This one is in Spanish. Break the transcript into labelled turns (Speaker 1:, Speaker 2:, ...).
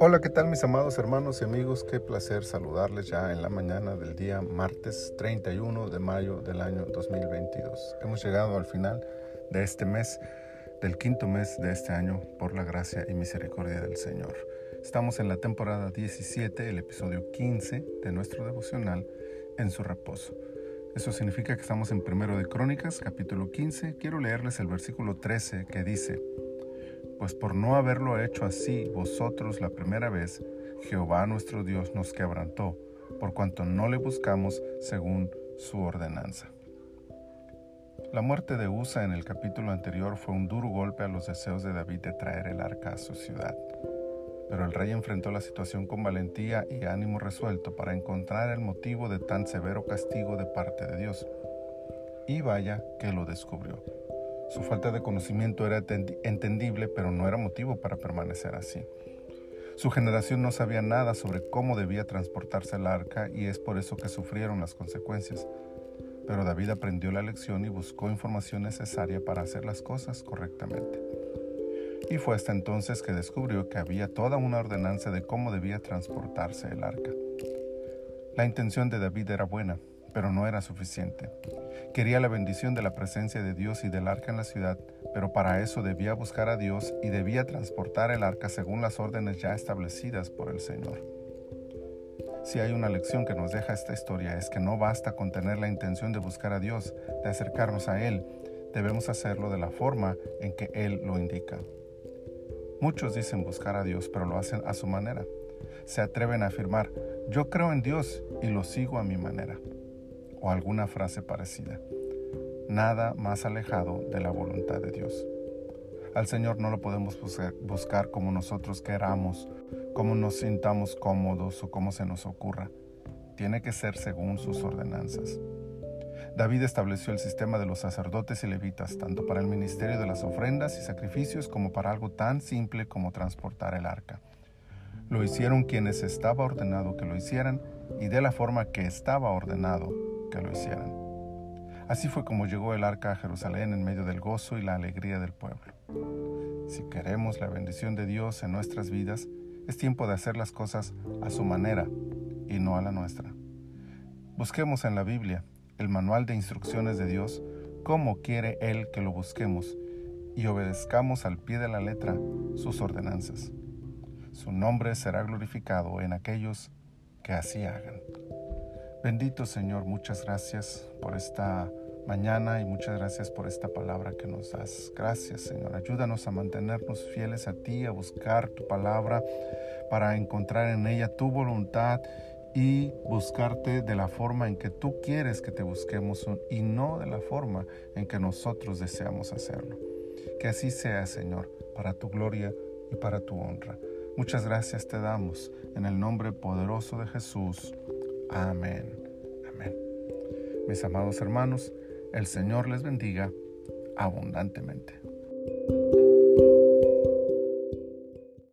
Speaker 1: Hola, ¿qué tal mis amados hermanos y amigos? Qué placer saludarles ya en la mañana del día martes 31 de mayo del año 2022. Hemos llegado al final de este mes, del quinto mes de este año, por la gracia y misericordia del Señor. Estamos en la temporada 17, el episodio 15 de nuestro devocional En su reposo. Eso significa que estamos en Primero de Crónicas, capítulo 15. Quiero leerles el versículo 13 que dice, pues por no haberlo hecho así vosotros la primera vez, Jehová nuestro Dios nos quebrantó, por cuanto no le buscamos según su ordenanza. La muerte de Usa en el capítulo anterior fue un duro golpe a los deseos de David de traer el arca a su ciudad. Pero el rey enfrentó la situación con valentía y ánimo resuelto para encontrar el motivo de tan severo castigo de parte de Dios. Y vaya que lo descubrió. Su falta de conocimiento era entendible, pero no era motivo para permanecer así. Su generación no sabía nada sobre cómo debía transportarse el arca y es por eso que sufrieron las consecuencias. Pero David aprendió la lección y buscó información necesaria para hacer las cosas correctamente. Y fue hasta entonces que descubrió que había toda una ordenanza de cómo debía transportarse el arca. La intención de David era buena, pero no era suficiente. Quería la bendición de la presencia de Dios y del arca en la ciudad, pero para eso debía buscar a Dios y debía transportar el arca según las órdenes ya establecidas por el Señor. Si hay una lección que nos deja esta historia es que no basta con tener la intención de buscar a Dios, de acercarnos a Él, debemos hacerlo de la forma en que Él lo indica. Muchos dicen buscar a Dios, pero lo hacen a su manera. Se atreven a afirmar, yo creo en Dios y lo sigo a mi manera o alguna frase parecida. Nada más alejado de la voluntad de Dios. Al Señor no lo podemos buscar como nosotros queramos, como nos sintamos cómodos o como se nos ocurra. Tiene que ser según sus ordenanzas. David estableció el sistema de los sacerdotes y levitas, tanto para el ministerio de las ofrendas y sacrificios como para algo tan simple como transportar el arca. Lo hicieron quienes estaba ordenado que lo hicieran y de la forma que estaba ordenado que lo hicieran. Así fue como llegó el arca a Jerusalén en medio del gozo y la alegría del pueblo. Si queremos la bendición de Dios en nuestras vidas, es tiempo de hacer las cosas a su manera y no a la nuestra. Busquemos en la Biblia, el manual de instrucciones de Dios, cómo quiere Él que lo busquemos y obedezcamos al pie de la letra sus ordenanzas. Su nombre será glorificado en aquellos que así hagan. Bendito Señor, muchas gracias por esta mañana y muchas gracias por esta palabra que nos das. Gracias Señor, ayúdanos a mantenernos fieles a ti, a buscar tu palabra para encontrar en ella tu voluntad y buscarte de la forma en que tú quieres que te busquemos y no de la forma en que nosotros deseamos hacerlo. Que así sea, Señor, para tu gloria y para tu honra. Muchas gracias te damos en el nombre poderoso de Jesús. Amén. Amén. Mis amados hermanos, el Señor les bendiga abundantemente.